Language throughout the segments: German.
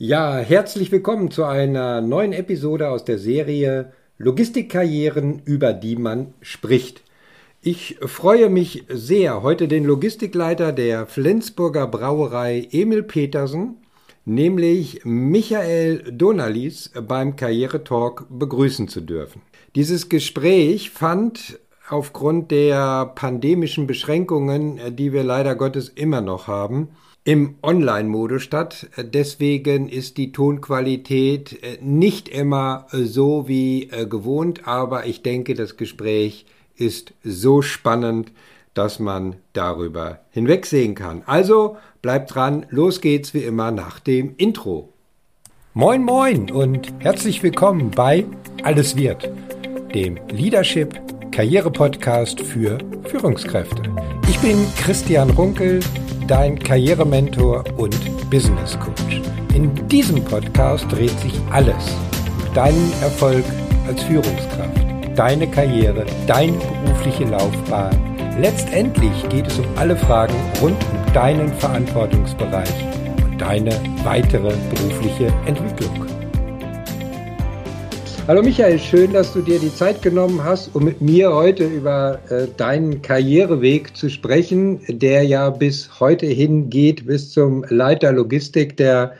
Ja, herzlich willkommen zu einer neuen Episode aus der Serie Logistikkarrieren, über die man spricht. Ich freue mich sehr, heute den Logistikleiter der Flensburger Brauerei Emil Petersen, nämlich Michael Donalis, beim Karrieretalk begrüßen zu dürfen. Dieses Gespräch fand aufgrund der pandemischen Beschränkungen, die wir leider Gottes immer noch haben, im Online-Modus statt. Deswegen ist die Tonqualität äh, nicht immer äh, so wie äh, gewohnt, aber ich denke, das Gespräch ist so spannend, dass man darüber hinwegsehen kann. Also bleibt dran, los geht's wie immer nach dem Intro. Moin moin und herzlich willkommen bei Alles wird, dem Leadership Karriere Podcast für Führungskräfte. Ich bin Christian Runkel dein Karrierementor und Business Coach. In diesem Podcast dreht sich alles um deinen Erfolg als Führungskraft, deine Karriere, deine berufliche Laufbahn. Letztendlich geht es um alle Fragen rund um deinen Verantwortungsbereich und deine weitere berufliche Entwicklung. Hallo Michael, schön, dass du dir die Zeit genommen hast, um mit mir heute über äh, deinen Karriereweg zu sprechen, der ja bis heute hingeht, bis zum Leiter Logistik der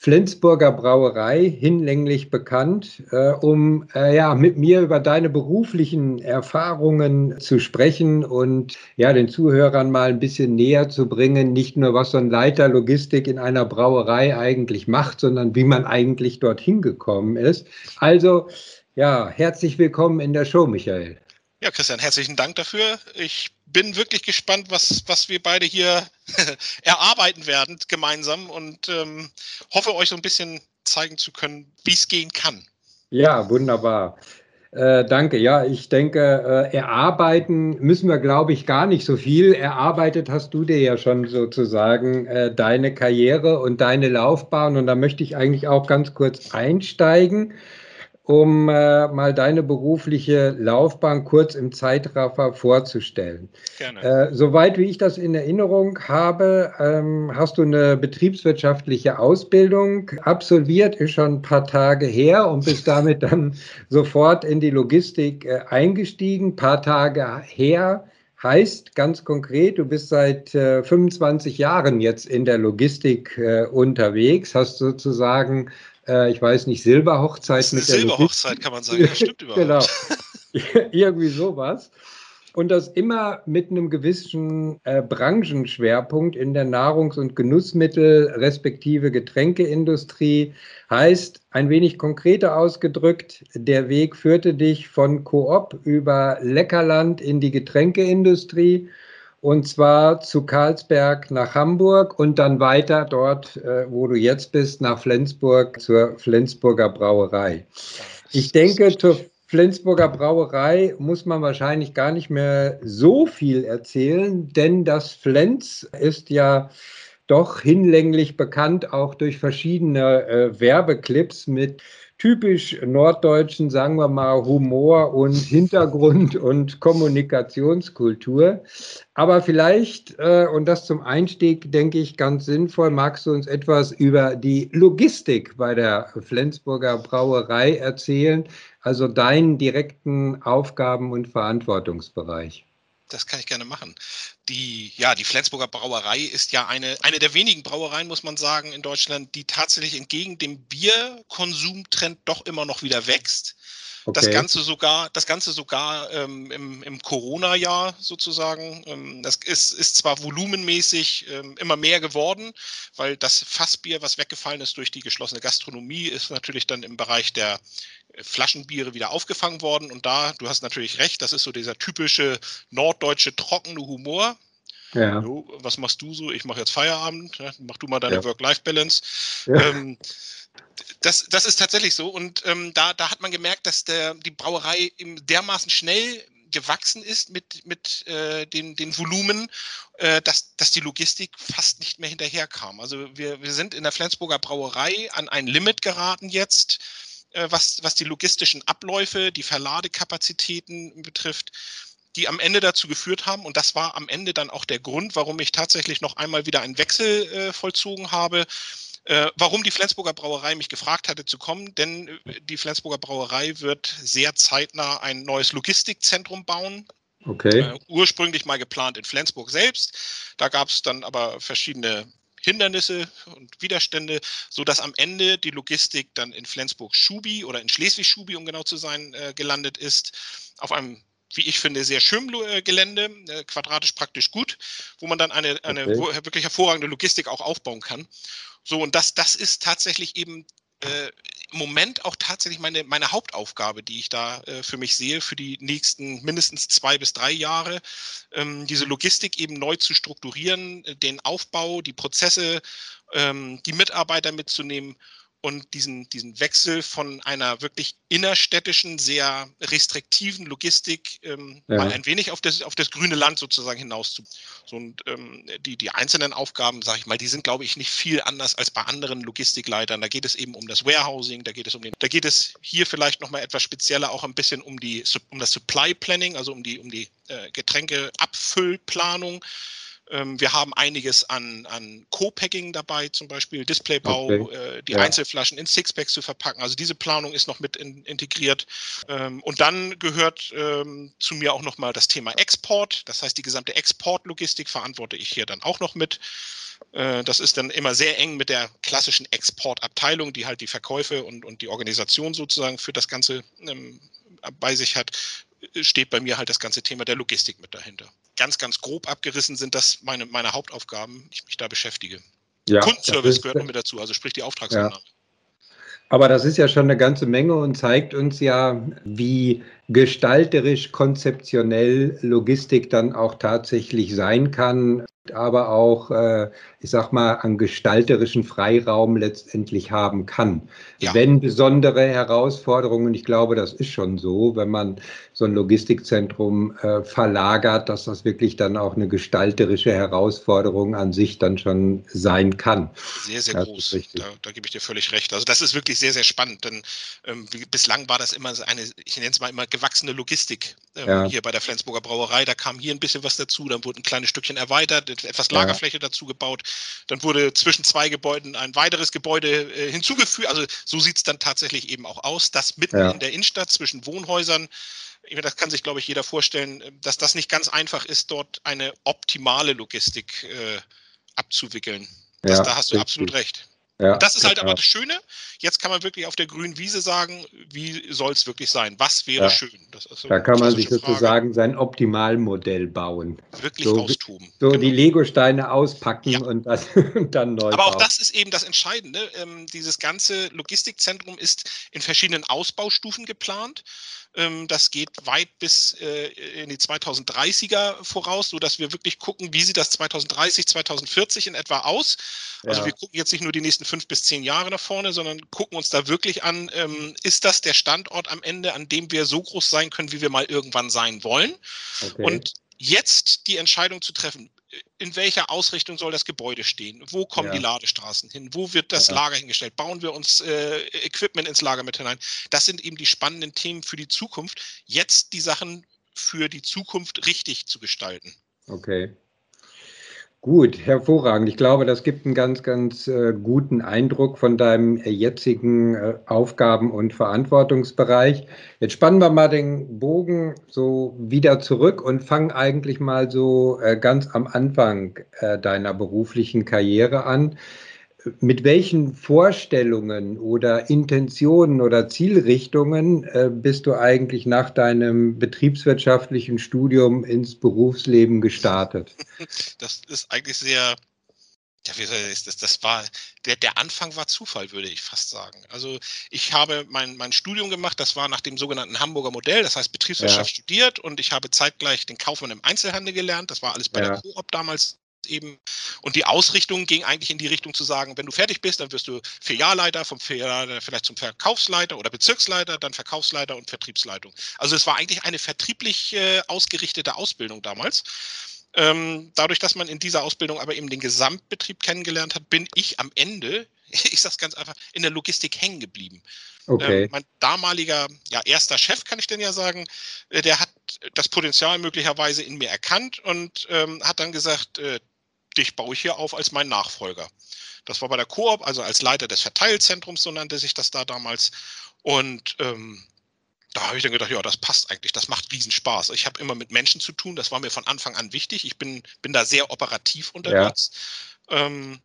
Flensburger Brauerei, hinlänglich bekannt, äh, um äh, ja mit mir über deine beruflichen Erfahrungen zu sprechen und ja den Zuhörern mal ein bisschen näher zu bringen, nicht nur was so ein Leiter Logistik in einer Brauerei eigentlich macht, sondern wie man eigentlich dorthin gekommen ist. Also ja, herzlich willkommen in der Show, Michael. Ja, Christian, herzlichen Dank dafür. Ich bin wirklich gespannt, was, was wir beide hier erarbeiten werden gemeinsam und ähm, hoffe euch so ein bisschen zeigen zu können, wie es gehen kann. Ja, wunderbar. Äh, danke. Ja, ich denke, äh, erarbeiten müssen wir, glaube ich, gar nicht so viel. Erarbeitet hast du dir ja schon sozusagen äh, deine Karriere und deine Laufbahn. Und da möchte ich eigentlich auch ganz kurz einsteigen um äh, mal deine berufliche Laufbahn kurz im Zeitraffer vorzustellen. Gerne. Äh, soweit wie ich das in Erinnerung habe, ähm, hast du eine betriebswirtschaftliche Ausbildung absolviert, ist schon ein paar Tage her und bist damit dann sofort in die Logistik äh, eingestiegen. Ein paar Tage her heißt ganz konkret, du bist seit äh, 25 Jahren jetzt in der Logistik äh, unterwegs, hast sozusagen äh, ich weiß nicht, Silberhochzeit mit der Silberhochzeit kann man sagen, ja, stimmt überhaupt. genau, irgendwie sowas. Und das immer mit einem gewissen äh, Branchenschwerpunkt in der Nahrungs- und Genussmittel respektive Getränkeindustrie. Heißt, ein wenig konkreter ausgedrückt, der Weg führte dich von Coop über Leckerland in die Getränkeindustrie und zwar zu Karlsberg nach Hamburg und dann weiter dort, äh, wo du jetzt bist, nach Flensburg zur Flensburger Brauerei. Ich denke, zur Flensburger Brauerei muss man wahrscheinlich gar nicht mehr so viel erzählen, denn das Flens ist ja doch hinlänglich bekannt, auch durch verschiedene äh, Werbeclips mit typisch norddeutschen, sagen wir mal, Humor und Hintergrund und Kommunikationskultur. Aber vielleicht, äh, und das zum Einstieg, denke ich, ganz sinnvoll, magst du uns etwas über die Logistik bei der Flensburger Brauerei erzählen, also deinen direkten Aufgaben- und Verantwortungsbereich. Das kann ich gerne machen. Die, ja, die Flensburger Brauerei ist ja eine, eine der wenigen Brauereien, muss man sagen, in Deutschland, die tatsächlich entgegen dem Bierkonsumtrend doch immer noch wieder wächst. Okay. Das Ganze sogar, das Ganze sogar ähm, im, im Corona-Jahr sozusagen. Ähm, das ist, ist zwar volumenmäßig ähm, immer mehr geworden, weil das Fassbier, was weggefallen ist durch die geschlossene Gastronomie, ist natürlich dann im Bereich der Flaschenbiere wieder aufgefangen worden. Und da, du hast natürlich recht, das ist so dieser typische norddeutsche trockene Humor. Ja. So, was machst du so? Ich mache jetzt Feierabend. Ne? Mach du mal deine ja. Work-Life-Balance. Ja. Ähm, das, das ist tatsächlich so. Und ähm, da, da hat man gemerkt, dass der, die Brauerei dermaßen schnell gewachsen ist mit, mit äh, den, den Volumen, äh, dass, dass die Logistik fast nicht mehr hinterherkam. Also wir, wir sind in der Flensburger Brauerei an ein Limit geraten jetzt, äh, was, was die logistischen Abläufe, die Verladekapazitäten betrifft, die am Ende dazu geführt haben, und das war am Ende dann auch der Grund, warum ich tatsächlich noch einmal wieder einen Wechsel äh, vollzogen habe, Äh, warum die Flensburger Brauerei mich gefragt hatte zu kommen, denn äh, die Flensburger Brauerei wird sehr zeitnah ein neues Logistikzentrum bauen. Okay. Äh, ursprünglich mal geplant in Flensburg selbst. Da gab es dann aber verschiedene Hindernisse und Widerstände, sodass am Ende die Logistik dann in Flensburg-Schubi oder in Schleswig-Schubi, um genau zu sein, äh, gelandet ist. Auf einem wie ich finde, sehr schön äh, Gelände, äh, quadratisch praktisch gut, wo man dann eine, eine okay. wirklich hervorragende Logistik auch aufbauen kann. So, und das, das ist tatsächlich eben äh, im Moment auch tatsächlich meine, meine Hauptaufgabe, die ich da äh, für mich sehe, für die nächsten mindestens zwei bis drei Jahre, ähm, diese Logistik eben neu zu strukturieren, den Aufbau, die Prozesse, ähm, die Mitarbeiter mitzunehmen und diesen, diesen Wechsel von einer wirklich innerstädtischen, sehr restriktiven Logistik ähm, ja. mal ein wenig auf das, auf das grüne Land sozusagen hinaus zu. So, und ähm, die, die einzelnen Aufgaben, sage ich mal, die sind, glaube ich, nicht viel anders als bei anderen Logistikleitern. Da geht es eben um das Warehousing, da geht es um den, da geht es hier vielleicht nochmal etwas spezieller auch ein bisschen um die um das Supply Planning, also um die, um die äh, Getränkeabfüllplanung. Ähm, wir haben einiges an, an Co-Packing dabei, zum Beispiel Displaybau, okay. äh, die ja. Einzelflaschen in Sixpacks zu verpacken. Also diese Planung ist noch mit in, integriert. Ähm, und dann gehört ähm, zu mir auch nochmal das Thema Export. Das heißt, die gesamte Exportlogistik verantworte ich hier dann auch noch mit. Äh, das ist dann immer sehr eng mit der klassischen Exportabteilung, die halt die Verkäufe und, und die Organisation sozusagen für das Ganze bei sich hat steht bei mir halt das ganze Thema der Logistik mit dahinter. Ganz, ganz grob abgerissen sind das meine, meine Hauptaufgaben, ich mich da beschäftige. Ja, Kundenservice ist, gehört noch mit dazu, also sprich die Auftragsannahme. Ja. Aber das ist ja schon eine ganze Menge und zeigt uns ja, wie gestalterisch, konzeptionell Logistik dann auch tatsächlich sein kann aber auch, äh, ich sag mal, an gestalterischen Freiraum letztendlich haben kann. Ja. Wenn besondere Herausforderungen, ich glaube, das ist schon so, wenn man so ein Logistikzentrum äh, verlagert, dass das wirklich dann auch eine gestalterische Herausforderung an sich dann schon sein kann. Sehr, sehr das groß. Da, da, gebe ich dir völlig recht. Also das ist wirklich sehr, sehr spannend, denn ähm, bislang war das immer eine, ich nenne es mal immer gewachsene Logistik ähm, ja. hier bei der Flensburger Brauerei. Da kam hier ein bisschen was dazu, dann wurde ein kleines Stückchen erweitert, etwas Lagerfläche ja. dazu gebaut. Dann wurde zwischen zwei Gebäuden ein weiteres Gebäude äh, hinzugefügt. Also so sieht es dann tatsächlich eben auch aus, dass mitten ja. in der Innenstadt zwischen Wohnhäusern das kann sich, glaube ich, jeder vorstellen, dass das nicht ganz einfach ist, dort eine optimale Logistik äh, abzuwickeln. Das, ja, da hast du richtig. absolut recht. Ja, das ist halt aber das Schöne. Jetzt kann man wirklich auf der grünen Wiese sagen, wie soll es wirklich sein? Was wäre ja. schön? So da kann man sich sozusagen Frage. sein Optimalmodell bauen. Wirklich so, austoben. So genau. die Lego-Steine auspacken ja. und, das, und, dann neu Aber bauen. auch das ist eben das Entscheidende. Ähm, dieses ganze Logistikzentrum ist in verschiedenen Ausbaustufen geplant. Ähm, das geht weit bis äh, in die 2030er voraus, sodass wir wirklich gucken, wie sieht das 2030, 2040 in etwa aus. Also wir gucken jetzt nicht nur die nächsten fünf bis zehn Jahre nach vorne, sondern gucken uns da wirklich an, ähm, ist das der Standort am Ende, an dem wir so groß sein können, wie wir mal irgendwann sein wollen? Okay. Und jetzt die Entscheidung zu treffen, in welcher Ausrichtung soll das Gebäude stehen? Wo kommen ja. die Ladestraßen hin? Wo wird das ja. Lager hingestellt? Bauen wir uns äh, Equipment ins Lager mit hinein? Das sind eben die spannenden Themen für die Zukunft. Jetzt die Sachen für die Zukunft richtig zu gestalten. Okay. Gut, hervorragend. Ich glaube, das gibt einen ganz, ganz äh, guten Eindruck von deinem äh, jetzigen äh, Aufgaben- und Verantwortungsbereich. Jetzt spannen wir mal den Bogen so wieder zurück und fangen eigentlich mal so äh, ganz am Anfang äh, deiner beruflichen Karriere an mit welchen Vorstellungen oder Intentionen oder Zielrichtungen äh, bist du eigentlich nach deinem betriebswirtschaftlichen Studium ins Berufsleben gestartet? Das ist eigentlich sehr, ja, wie soll ich das, das war, der, der Anfang war Zufall, würde ich fast sagen. Also ich habe mein, mein Studium gemacht, das war nach dem sogenannten Hamburger Modell, das heißt Betriebswirtschaft ja. studiert und ich habe zeitgleich den Kaufmann im Einzelhandel gelernt, das war alles bei ja. der Coop damals eben. Und die Ausrichtung ging eigentlich in die Richtung zu sagen, wenn du fertig bist, dann wirst du Filialleiter, vom Filialleiter vielleicht zum Verkaufsleiter oder Bezirksleiter, dann Verkaufsleiter und Vertriebsleitung. Also es war eigentlich eine vertrieblich äh, ausgerichtete Ausbildung damals. Ähm, dadurch, dass man in dieser Ausbildung aber eben den Gesamtbetrieb kennengelernt hat, bin ich am Ende, ich sage es ganz einfach, in der Logistik hängen geblieben. Okay. Ähm, mein damaliger, ja, erster Chef, kann ich denn ja sagen, äh, der hat das Potenzial möglicherweise in mir erkannt und ähm, hat dann gesagt, äh, dich baue ich hier auf als mein Nachfolger. Das war bei der Koop, also als Leiter des Verteilzentrums, so nannte sich das da damals. Und ähm, da habe ich dann gedacht, ja, das passt eigentlich, das macht riesen Spaß. Ich habe immer mit Menschen zu tun, das war mir von Anfang an wichtig. Ich bin, bin da sehr operativ unterwegs. Ja. Ähm,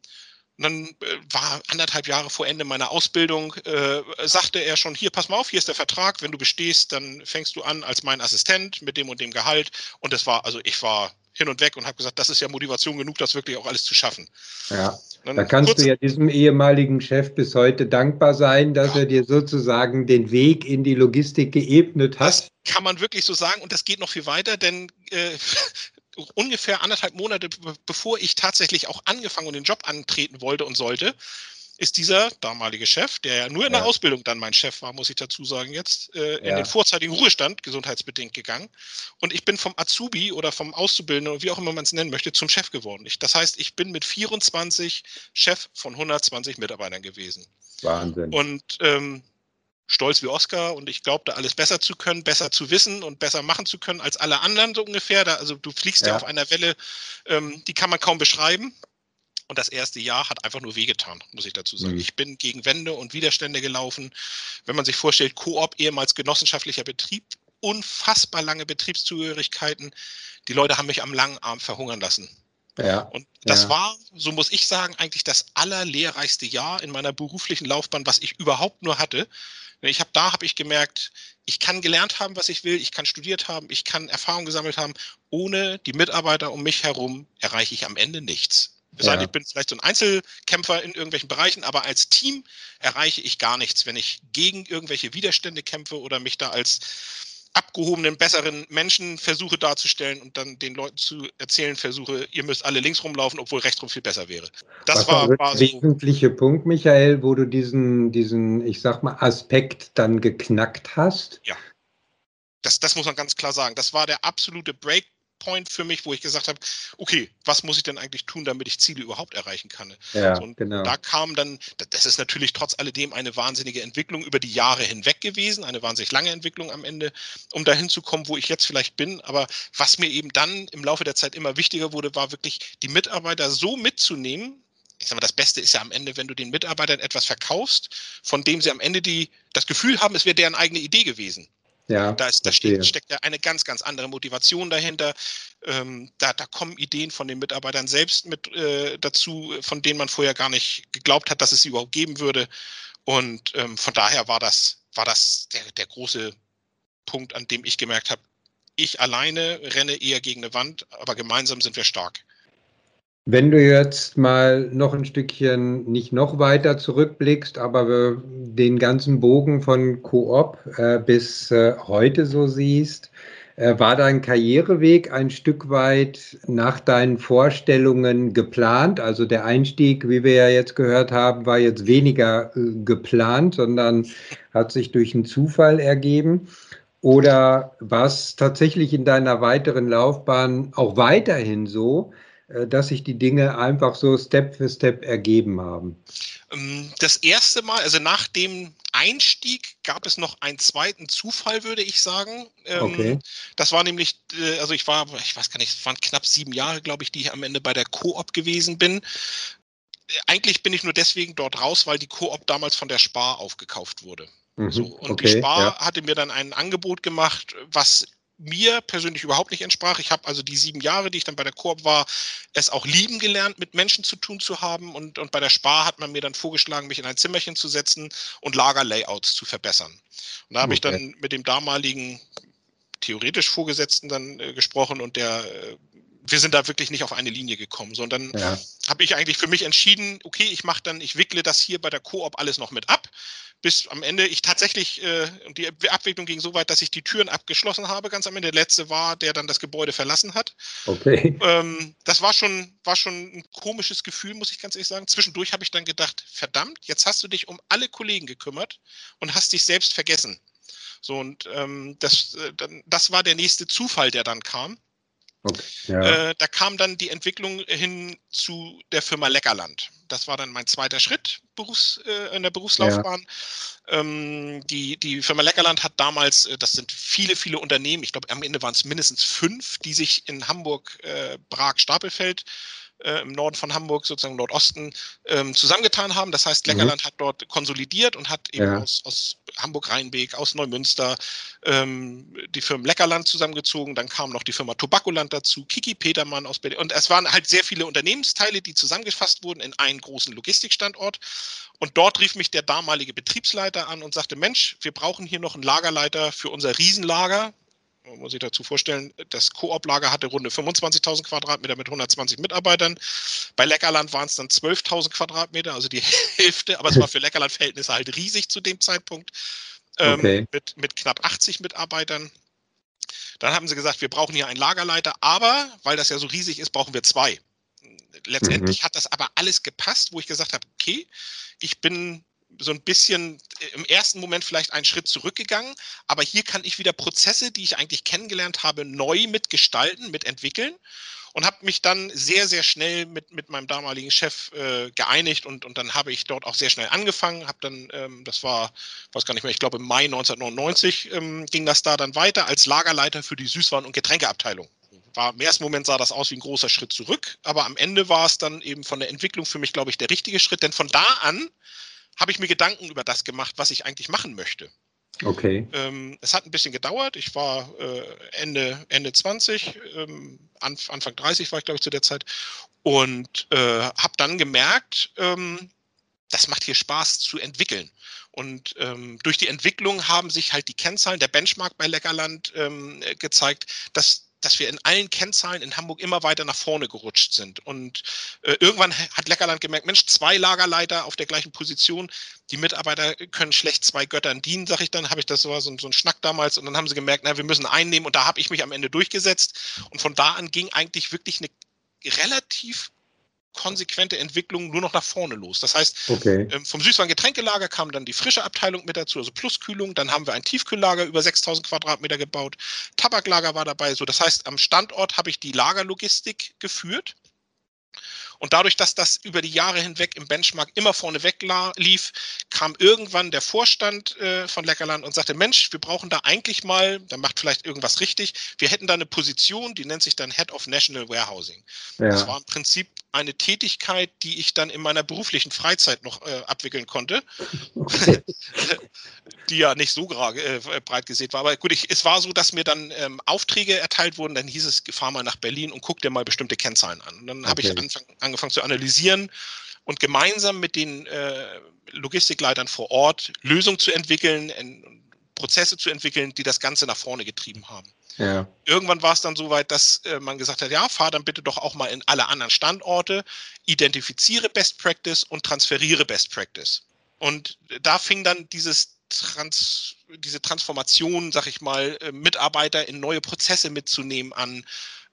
und dann äh, war anderthalb Jahre vor Ende meiner Ausbildung, äh, sagte er schon, hier, pass mal auf, hier ist der Vertrag, wenn du bestehst, dann fängst du an als mein Assistent mit dem und dem Gehalt. Und das war, also ich war hin und weg und habe gesagt, das ist ja Motivation genug, das wirklich auch alles zu schaffen. Ja, da kannst du ja diesem ehemaligen Chef bis heute dankbar sein, dass ja. er dir sozusagen den Weg in die Logistik geebnet hat. Das kann man wirklich so sagen und das geht noch viel weiter, denn äh, ungefähr anderthalb Monate bevor ich tatsächlich auch angefangen und den Job antreten wollte und sollte, ist dieser damalige Chef, der ja nur in der ja. Ausbildung dann mein Chef war, muss ich dazu sagen jetzt, äh, in ja. den vorzeitigen Ruhestand, gesundheitsbedingt gegangen. Und ich bin vom Azubi oder vom Auszubildenden, wie auch immer man es nennen möchte, zum Chef geworden. Ich, das heißt, ich bin mit 24 Chef von 120 Mitarbeitern gewesen. Wahnsinn. Und ähm, stolz wie Oscar und ich glaube, da alles besser zu können, besser zu wissen und besser machen zu können als alle anderen so ungefähr. Da, also du fliegst ja. ja auf einer Welle, ähm, die kann man kaum beschreiben. Und das erste Jahr hat einfach nur wehgetan, muss ich dazu sagen. Mhm. Ich bin gegen Wände und Widerstände gelaufen. Wenn man sich vorstellt, Koop, ehemals genossenschaftlicher Betrieb, unfassbar lange Betriebszugehörigkeiten. Die Leute haben mich am langen Arm verhungern lassen. Ja, und das ja. war, so muss ich sagen, eigentlich das allerlehrreichste Jahr in meiner beruflichen Laufbahn, was ich überhaupt nur hatte. Ich habe da habe ich gemerkt, ich kann gelernt haben, was ich will, ich kann studiert haben, ich kann Erfahrung gesammelt haben. Ohne die Mitarbeiter um mich herum erreiche ich am Ende nichts. Ja. Ich bin vielleicht so ein Einzelkämpfer in irgendwelchen Bereichen, aber als Team erreiche ich gar nichts, wenn ich gegen irgendwelche Widerstände kämpfe oder mich da als abgehobenen, besseren Menschen versuche darzustellen und dann den Leuten zu erzählen versuche, ihr müsst alle links rumlaufen, obwohl rechts rum viel besser wäre. Das Was war, war der wesentliche Punkt, Michael, wo du diesen, diesen, ich sag mal, Aspekt dann geknackt hast. Ja. Das, das muss man ganz klar sagen. Das war der absolute Break Point für mich, wo ich gesagt habe, okay, was muss ich denn eigentlich tun, damit ich Ziele überhaupt erreichen kann? Ja, so, und genau. da kam dann, das ist natürlich trotz alledem eine wahnsinnige Entwicklung über die Jahre hinweg gewesen, eine wahnsinnig lange Entwicklung am Ende, um dahin zu kommen, wo ich jetzt vielleicht bin. Aber was mir eben dann im Laufe der Zeit immer wichtiger wurde, war wirklich die Mitarbeiter so mitzunehmen, ich sag mal, das Beste ist ja am Ende, wenn du den Mitarbeitern etwas verkaufst, von dem sie am Ende die, das Gefühl haben, es wäre deren eigene Idee gewesen. Ja, da, ist, da steht, steckt ja eine ganz, ganz andere Motivation dahinter. Ähm, da, da kommen Ideen von den Mitarbeitern selbst mit äh, dazu, von denen man vorher gar nicht geglaubt hat, dass es sie überhaupt geben würde. Und ähm, von daher war das, war das der, der große Punkt, an dem ich gemerkt habe, ich alleine renne eher gegen eine Wand, aber gemeinsam sind wir stark. Wenn du jetzt mal noch ein Stückchen nicht noch weiter zurückblickst, aber den ganzen Bogen von Coop äh, bis äh, heute so siehst, äh, war dein Karriereweg ein Stück weit nach deinen Vorstellungen geplant? Also der Einstieg, wie wir ja jetzt gehört haben, war jetzt weniger äh, geplant, sondern hat sich durch einen Zufall ergeben. Oder war es tatsächlich in deiner weiteren Laufbahn auch weiterhin so, dass sich die Dinge einfach so Step für Step ergeben haben? Ähm, das erste Mal, also nach dem Einstieg gab es noch einen zweiten Zufall, würde ich sagen. Ähm, okay. Das war nämlich, äh, also ich war, ich weiß gar nicht, es waren knapp sieben Jahre, glaube ich, die ich am Ende bei der Coop gewesen bin. Eigentlich bin ich nur deswegen dort raus, weil die Coop damals von der Spar aufgekauft wurde. Mhm, so, und okay, die Spar ja. hatte mir dann ein Angebot gemacht, was mir persönlich überhaupt nicht entsprach. Ich habe also die sieben Jahre, die ich dann bei der Koop war, es auch lieben gelernt, mit Menschen zu tun zu haben. Und, und bei der Spar hat man mir dann vorgeschlagen, mich in ein Zimmerchen zu setzen und Lagerlayouts zu verbessern. Und da habe okay. ich dann mit dem damaligen theoretisch Vorgesetzten dann äh, gesprochen und der äh, wir sind da wirklich nicht auf eine Linie gekommen, sondern ja. habe ich eigentlich für mich entschieden, okay, ich mache dann, ich wickle das hier bei der Koop alles noch mit ab, bis am Ende ich tatsächlich, äh, die Abwicklung ging so weit, dass ich die Türen abgeschlossen habe, ganz am Ende. Der letzte war, der dann das Gebäude verlassen hat. Okay. Ähm, das war schon, war schon ein komisches Gefühl, muss ich ganz ehrlich sagen. Zwischendurch habe ich dann gedacht, verdammt, jetzt hast du dich um alle Kollegen gekümmert und hast dich selbst vergessen. So, und ähm, das, äh, das war der nächste Zufall, der dann kam. Okay, ja. äh, da kam dann die Entwicklung hin zu der Firma Leckerland. Das war dann mein zweiter Schritt Berufs, äh, in der Berufslaufbahn. Ja. Ähm, die, die Firma Leckerland hat damals, äh, das sind viele, viele Unternehmen, ich glaube am Ende waren es mindestens fünf, die sich in Hamburg, äh, Prag, Stapelfeld äh, im Norden von Hamburg, sozusagen Nordosten, ähm, zusammengetan haben. Das heißt, Leckerland mhm. hat dort konsolidiert und hat eben ja. aus, aus Hamburg-Rheinbeek, aus Neumünster ähm, die Firmen Leckerland zusammengezogen. Dann kam noch die Firma Tobakoland dazu, Kiki Petermann aus Berlin. Und es waren halt sehr viele Unternehmensteile, die zusammengefasst wurden in einen großen Logistikstandort. Und dort rief mich der damalige Betriebsleiter an und sagte, Mensch, wir brauchen hier noch einen Lagerleiter für unser Riesenlager man muss sich dazu vorstellen, das Koop-Lager hatte runde 25.000 Quadratmeter mit 120 Mitarbeitern. Bei Leckerland waren es dann 12.000 Quadratmeter, also die Hälfte, aber es war für Leckerland-Verhältnisse halt riesig zu dem Zeitpunkt, ähm, okay. mit, mit knapp 80 Mitarbeitern. Dann haben sie gesagt, wir brauchen hier einen Lagerleiter, aber weil das ja so riesig ist, brauchen wir zwei. Letztendlich mhm. hat das aber alles gepasst, wo ich gesagt habe, okay, ich bin so ein bisschen äh, im ersten Moment vielleicht einen Schritt zurückgegangen, aber hier kann ich wieder Prozesse, die ich eigentlich kennengelernt habe, neu mitgestalten, mitentwickeln und habe mich dann sehr, sehr schnell mit, mit meinem damaligen Chef äh, geeinigt und, und dann habe ich dort auch sehr schnell angefangen, habe dann, ähm, das war, weiß gar nicht mehr, ich glaube im Mai 1999 ähm, ging das da dann weiter als Lagerleiter für die Süßwaren- und Getränkeabteilung. War im ersten Moment sah das aus wie ein großer Schritt zurück, aber am Ende war es dann eben von der Entwicklung für mich, glaube ich, der richtige Schritt, denn von da an habe ich mir Gedanken über das gemacht, was ich eigentlich machen möchte. Okay. Ähm, es hat ein bisschen gedauert. Ich war äh, Ende, Ende 20, ähm, Anfang 30 war ich, glaube ich, zu der Zeit. Und äh, habe dann gemerkt, ähm, das macht hier Spaß zu entwickeln. Und ähm, durch die Entwicklung haben sich halt die Kennzahlen, der Benchmark bei Leckerland ähm, gezeigt, dass dass wir in allen Kennzahlen in Hamburg immer weiter nach vorne gerutscht sind. Und äh, irgendwann hat Leckerland gemerkt, Mensch, zwei Lagerleiter auf der gleichen Position, die Mitarbeiter können schlecht zwei Göttern dienen, sag ich dann, habe ich das war so, so ein Schnack damals und dann haben sie gemerkt, na, wir müssen einnehmen und da habe ich mich am Ende durchgesetzt. Und von da an ging eigentlich wirklich eine relativ konsequente Entwicklung nur noch nach vorne los. Das heißt, okay. ähm, vom Süßwaren-Getränkelager kam dann die frische Abteilung mit dazu, also Pluskühlung. Dann haben wir ein Tiefkühllager über 6000 Quadratmeter gebaut. Tabaklager war dabei. So, das heißt, am Standort habe ich die Lagerlogistik geführt. Und dadurch, dass das über die Jahre hinweg im Benchmark immer vorne weg lief, kam irgendwann der Vorstand äh, von Leckerland und sagte, Mensch, wir brauchen da eigentlich mal, da macht vielleicht irgendwas richtig, wir hätten da eine Position, die nennt sich dann Head of National Warehousing. Ja. Das war im Prinzip eine Tätigkeit, die ich dann in meiner beruflichen Freizeit noch äh, abwickeln konnte, die ja nicht so äh, breit gesät war. Aber gut, ich, es war so, dass mir dann ähm, Aufträge erteilt wurden. Dann hieß es, fahr mal nach Berlin und guck dir mal bestimmte Kennzahlen an. Und dann okay. habe ich anfang, angefangen zu analysieren und gemeinsam mit den äh, Logistikleitern vor Ort Lösungen zu entwickeln, Prozesse zu entwickeln, die das Ganze nach vorne getrieben haben. Ja. Irgendwann war es dann so weit, dass äh, man gesagt hat, ja, fahr dann bitte doch auch mal in alle anderen Standorte, identifiziere Best Practice und transferiere Best Practice. Und da fing dann dieses Trans, diese Transformation, sag ich mal, äh, Mitarbeiter in neue Prozesse mitzunehmen an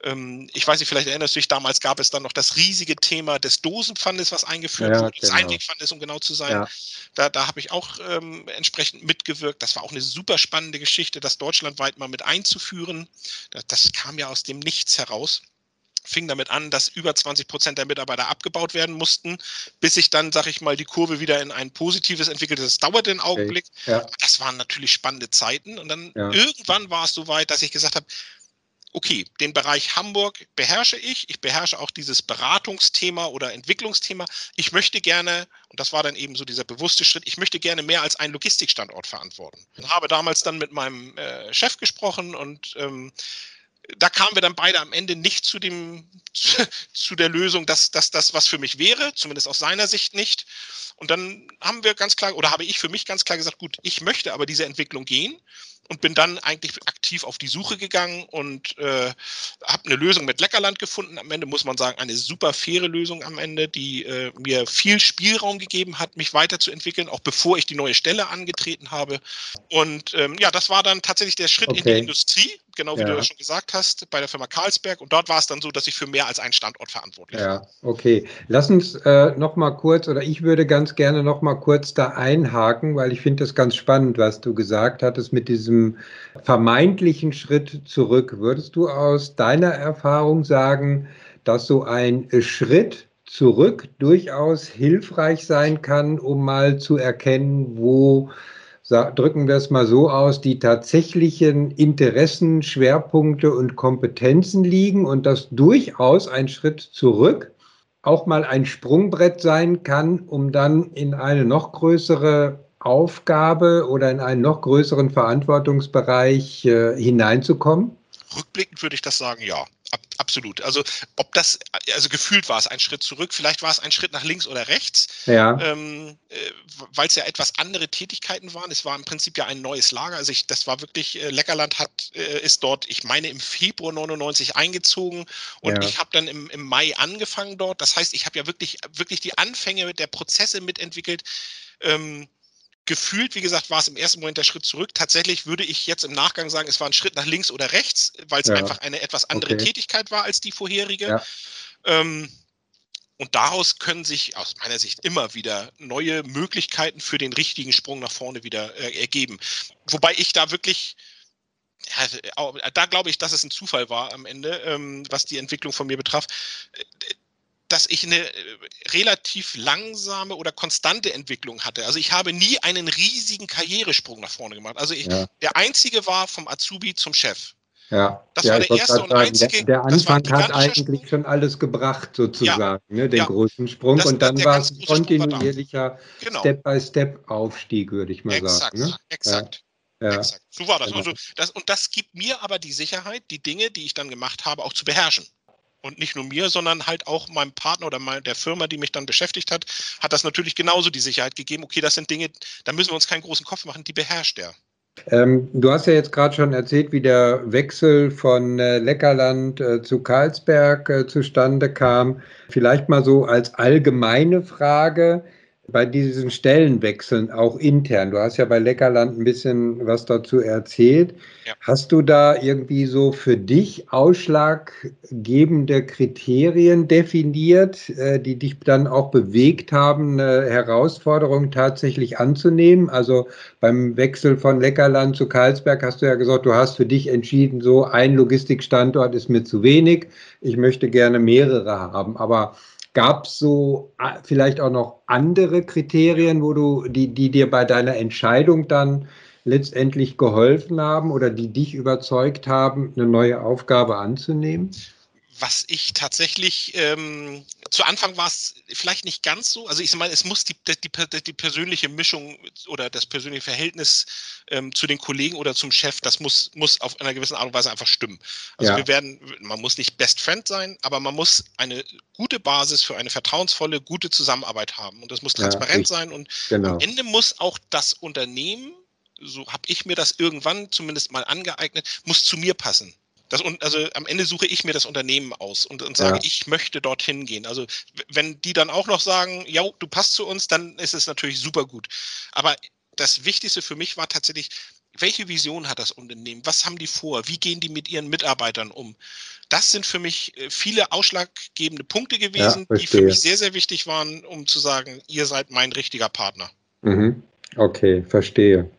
ich weiß nicht, vielleicht erinnerst du dich, damals gab es dann noch das riesige Thema des Dosenpfandes, was eingeführt ja, wurde, genau. des Einwegpfandes, um genau zu sein. Ja. Da, da habe ich auch ähm, entsprechend mitgewirkt. Das war auch eine super spannende Geschichte, das deutschlandweit mal mit einzuführen. Das, das kam ja aus dem Nichts heraus fing damit an, dass über 20 Prozent der Mitarbeiter abgebaut werden mussten, bis sich dann, sag ich mal, die Kurve wieder in ein positives entwickelte. Das dauerte einen Augenblick. Okay. Ja. Das waren natürlich spannende Zeiten. Und dann ja. irgendwann war es so weit, dass ich gesagt habe, okay, den Bereich Hamburg beherrsche ich. Ich beherrsche auch dieses Beratungsthema oder Entwicklungsthema. Ich möchte gerne, und das war dann eben so dieser bewusste Schritt, ich möchte gerne mehr als einen Logistikstandort verantworten. Und habe damals dann mit meinem äh, Chef gesprochen und ähm, da kamen wir dann beide am Ende nicht zu dem, zu der Lösung, dass, dass das was für mich wäre, zumindest aus seiner Sicht nicht. Und dann haben wir ganz klar, oder habe ich für mich ganz klar gesagt, gut, ich möchte aber diese Entwicklung gehen und bin dann eigentlich aktiv auf die Suche gegangen und äh, habe eine Lösung mit Leckerland gefunden. Am Ende muss man sagen, eine super faire Lösung am Ende, die äh, mir viel Spielraum gegeben hat, mich weiterzuentwickeln, auch bevor ich die neue Stelle angetreten habe. Und ähm, ja, das war dann tatsächlich der Schritt okay. in die Industrie, genau wie ja. du das schon gesagt hast, bei der Firma Karlsberg. Und dort war es dann so, dass ich für mehr als einen Standort verantwortlich war. Ja, okay. Lass uns äh, noch mal kurz, oder ich würde ganz gerne noch mal kurz da einhaken, weil ich finde das ganz spannend, was du gesagt hattest mit diesem vermeintlichen Schritt zurück. Würdest du aus deiner Erfahrung sagen, dass so ein Schritt zurück durchaus hilfreich sein kann, um mal zu erkennen, wo drücken wir es mal so aus, die tatsächlichen Interessen, Schwerpunkte und Kompetenzen liegen und dass durchaus ein Schritt zurück auch mal ein Sprungbrett sein kann, um dann in eine noch größere Aufgabe oder in einen noch größeren Verantwortungsbereich äh, hineinzukommen? Rückblickend würde ich das sagen, ja. Ab, absolut. Also ob das, also gefühlt war es ein Schritt zurück, vielleicht war es ein Schritt nach links oder rechts, ja. ähm, äh, weil es ja etwas andere Tätigkeiten waren. Es war im Prinzip ja ein neues Lager. Also ich, das war wirklich, äh, Leckerland hat, äh, ist dort, ich meine, im Februar 99 eingezogen und ja. ich habe dann im, im Mai angefangen dort. Das heißt, ich habe ja wirklich, wirklich die Anfänge der Prozesse mitentwickelt. Ähm, gefühlt, wie gesagt, war es im ersten Moment der Schritt zurück. Tatsächlich würde ich jetzt im Nachgang sagen, es war ein Schritt nach links oder rechts, weil es ja. einfach eine etwas andere okay. Tätigkeit war als die vorherige. Ja. Ähm, und daraus können sich aus meiner Sicht immer wieder neue Möglichkeiten für den richtigen Sprung nach vorne wieder äh, ergeben. Wobei ich da wirklich, ja, da glaube ich, dass es ein Zufall war am Ende, ähm, was die Entwicklung von mir betraf dass ich eine äh, relativ langsame oder konstante Entwicklung hatte. Also ich habe nie einen riesigen Karrieresprung nach vorne gemacht. Also ich, ja. der einzige war vom Azubi zum Chef. Ja, das ja, war der erste und einzige. Der, der Anfang hat eigentlich Sprung. schon alles gebracht, sozusagen, ja, ne, den ja. großen Sprung. Das, und dann war es ein kontinuierlicher genau. Step-by-Step-Aufstieg, würde ich mal exakt, sagen. Ne? Exakt. Ja. Exakt. So war das. Genau. Also das. Und das gibt mir aber die Sicherheit, die Dinge, die ich dann gemacht habe, auch zu beherrschen und nicht nur mir, sondern halt auch meinem Partner oder der Firma, die mich dann beschäftigt hat, hat das natürlich genauso die Sicherheit gegeben. Okay, das sind Dinge, da müssen wir uns keinen großen Kopf machen, die beherrscht er. Ähm, du hast ja jetzt gerade schon erzählt, wie der Wechsel von äh, Leckerland äh, zu Karlsberg äh, zustande kam. Vielleicht mal so als allgemeine Frage bei diesen Stellenwechseln auch intern, du hast ja bei Leckerland ein bisschen was dazu erzählt. Ja. Hast du da irgendwie so für dich ausschlaggebende Kriterien definiert, äh, die dich dann auch bewegt haben, eine Herausforderung tatsächlich anzunehmen? Also beim Wechsel von Leckerland zu Karlsberg hast du ja gesagt, du hast für dich entschieden, so ein Logistikstandort ist mir zu wenig, ich möchte gerne mehrere haben. Aber Gab es so vielleicht auch noch andere Kriterien, wo du, die, die dir bei deiner Entscheidung dann letztendlich geholfen haben oder die dich überzeugt haben, eine neue Aufgabe anzunehmen? Was ich tatsächlich, ähm, zu Anfang war es vielleicht nicht ganz so, also ich meine, es muss die, die, die persönliche Mischung oder das persönliche Verhältnis ähm, zu den Kollegen oder zum Chef, das muss, muss auf einer gewissen Art und Weise einfach stimmen. Also ja. wir werden, man muss nicht Best Friend sein, aber man muss eine gute Basis für eine vertrauensvolle, gute Zusammenarbeit haben. Und das muss transparent ja, sein und genau. am Ende muss auch das Unternehmen, so habe ich mir das irgendwann zumindest mal angeeignet, muss zu mir passen. Das, also am Ende suche ich mir das Unternehmen aus und, und sage, ja. ich möchte dorthin gehen. Also wenn die dann auch noch sagen, ja, du passt zu uns, dann ist es natürlich super gut. Aber das Wichtigste für mich war tatsächlich, welche Vision hat das Unternehmen? Was haben die vor? Wie gehen die mit ihren Mitarbeitern um? Das sind für mich äh, viele ausschlaggebende Punkte gewesen, ja, die für mich sehr, sehr wichtig waren, um zu sagen, ihr seid mein richtiger Partner. Mhm. Okay, verstehe.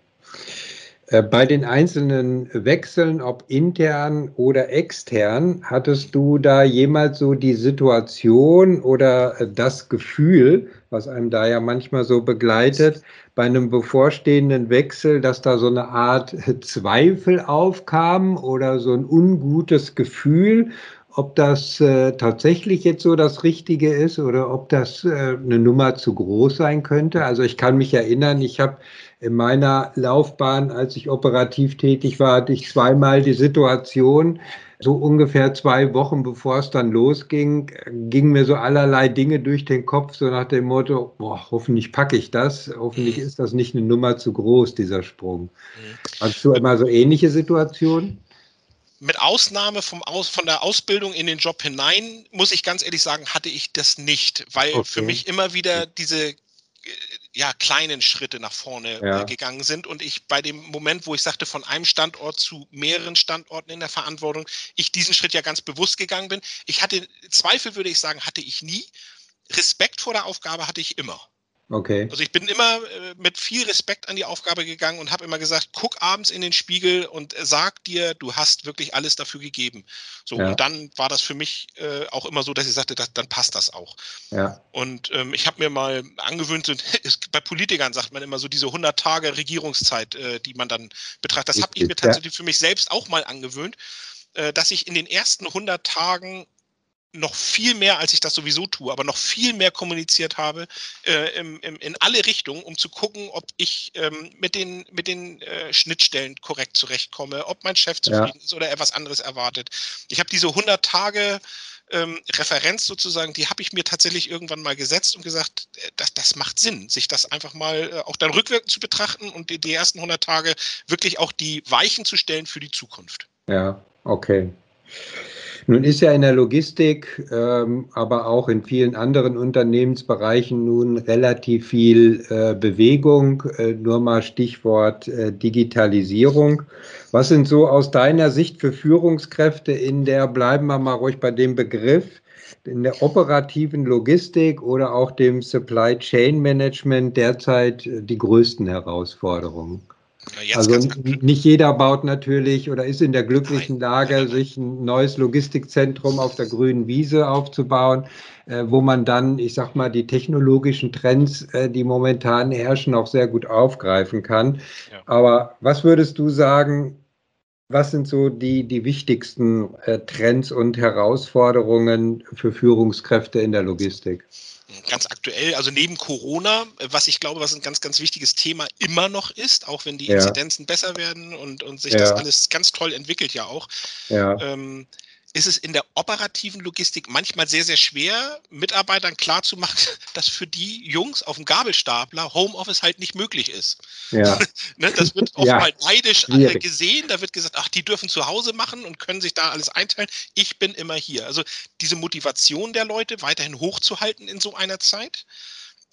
Äh, bei den einzelnen Wechseln, ob intern oder extern, hattest du da jemals so die Situation oder das Gefühl, was einem da ja manchmal so begleitet, bei einem bevorstehenden Wechsel, dass da so eine Art Zweifel aufkam oder so ein ungutes Gefühl, ob das äh, tatsächlich jetzt so das Richtige ist oder ob das äh, eine Nummer zu groß sein könnte. Also ich kann mich erinnern, ich habe in meiner Laufbahn, als ich operativ tätig war, hatte ich zweimal die Situation, so ungefähr zwei Wochen bevor es dann losging, gingen mir so allerlei Dinge durch den Kopf, so nach dem Motto, boah, hoffentlich packe ich das, hoffentlich ist das nicht eine Nummer zu groß, dieser Sprung. Mhm. Hast du immer so ähnliche Situationen? mit Ausnahme vom Aus, von der Ausbildung in den Job hinein, muss ich ganz ehrlich sagen, hatte ich das nicht, weil okay. für mich immer wieder diese ja, kleinen Schritte nach vorne äh, ja. gegangen sind und ich bei dem Moment, wo ich sagte, von einem Standort zu mehreren Standorten in der Verantwortung, ich diesen Schritt ja ganz bewusst gegangen bin. Ich hatte Zweifel, würde ich sagen, hatte ich nie. Respekt vor der Aufgabe hatte ich immer. Okay. Also ich bin immer äh, mit viel Respekt an die Aufgabe gegangen und habe immer gesagt, guck abends in den Spiegel und sag dir, du hast wirklich alles dafür gegeben. So, ja. und dann war das für mich äh, auch immer so, dass ich sagte, das, dann passt das auch. Ja. Und ähm, ich habe mir mal angewöhnt, so, bei Politikern sagt man immer so diese 100 Tage Regierungszeit, äh, die man dann betrachtet. Das habe ich mir tatsächlich ja. für mich selbst auch mal angewöhnt, äh, dass ich in den ersten 100 Tagen noch viel mehr, als ich das sowieso tue, aber noch viel mehr kommuniziert habe äh, im, im, in alle Richtungen, um zu gucken, ob ich ähm, mit den, mit den äh, Schnittstellen korrekt zurechtkomme, ob mein Chef zufrieden ja. ist oder er was anderes erwartet. Ich habe diese 100 Tage ähm, Referenz sozusagen, die habe ich mir tatsächlich irgendwann mal gesetzt und gesagt, äh, das, das macht Sinn, sich das einfach mal äh, auch dann rückwirkend zu betrachten und die, die ersten 100 Tage wirklich auch die Weichen zu stellen für die Zukunft. Ja, okay. Nun ist ja in der Logistik, ähm, aber auch in vielen anderen Unternehmensbereichen nun relativ viel äh, Bewegung. Äh, nur mal Stichwort äh, Digitalisierung. Was sind so aus deiner Sicht für Führungskräfte in der, bleiben wir mal ruhig bei dem Begriff, in der operativen Logistik oder auch dem Supply Chain Management derzeit die größten Herausforderungen? Also nicht jeder baut natürlich oder ist in der glücklichen Lage, sich ein neues Logistikzentrum auf der grünen Wiese aufzubauen, äh, wo man dann, ich sag mal, die technologischen Trends, äh, die momentan herrschen, auch sehr gut aufgreifen kann. Ja. Aber was würdest du sagen, was sind so die, die wichtigsten äh, Trends und Herausforderungen für Führungskräfte in der Logistik? Ganz aktuell, also neben Corona, was ich glaube, was ein ganz, ganz wichtiges Thema immer noch ist, auch wenn die ja. Inzidenzen besser werden und, und sich ja. das alles ganz toll entwickelt ja auch. Ja. Ähm, ist es in der operativen Logistik manchmal sehr, sehr schwer, Mitarbeitern klarzumachen, dass für die Jungs auf dem Gabelstapler Homeoffice halt nicht möglich ist. Ja. ne, das wird oft ja. mal neidisch Schwierig. gesehen. Da wird gesagt, ach, die dürfen zu Hause machen und können sich da alles einteilen. Ich bin immer hier. Also diese Motivation der Leute weiterhin hochzuhalten in so einer Zeit.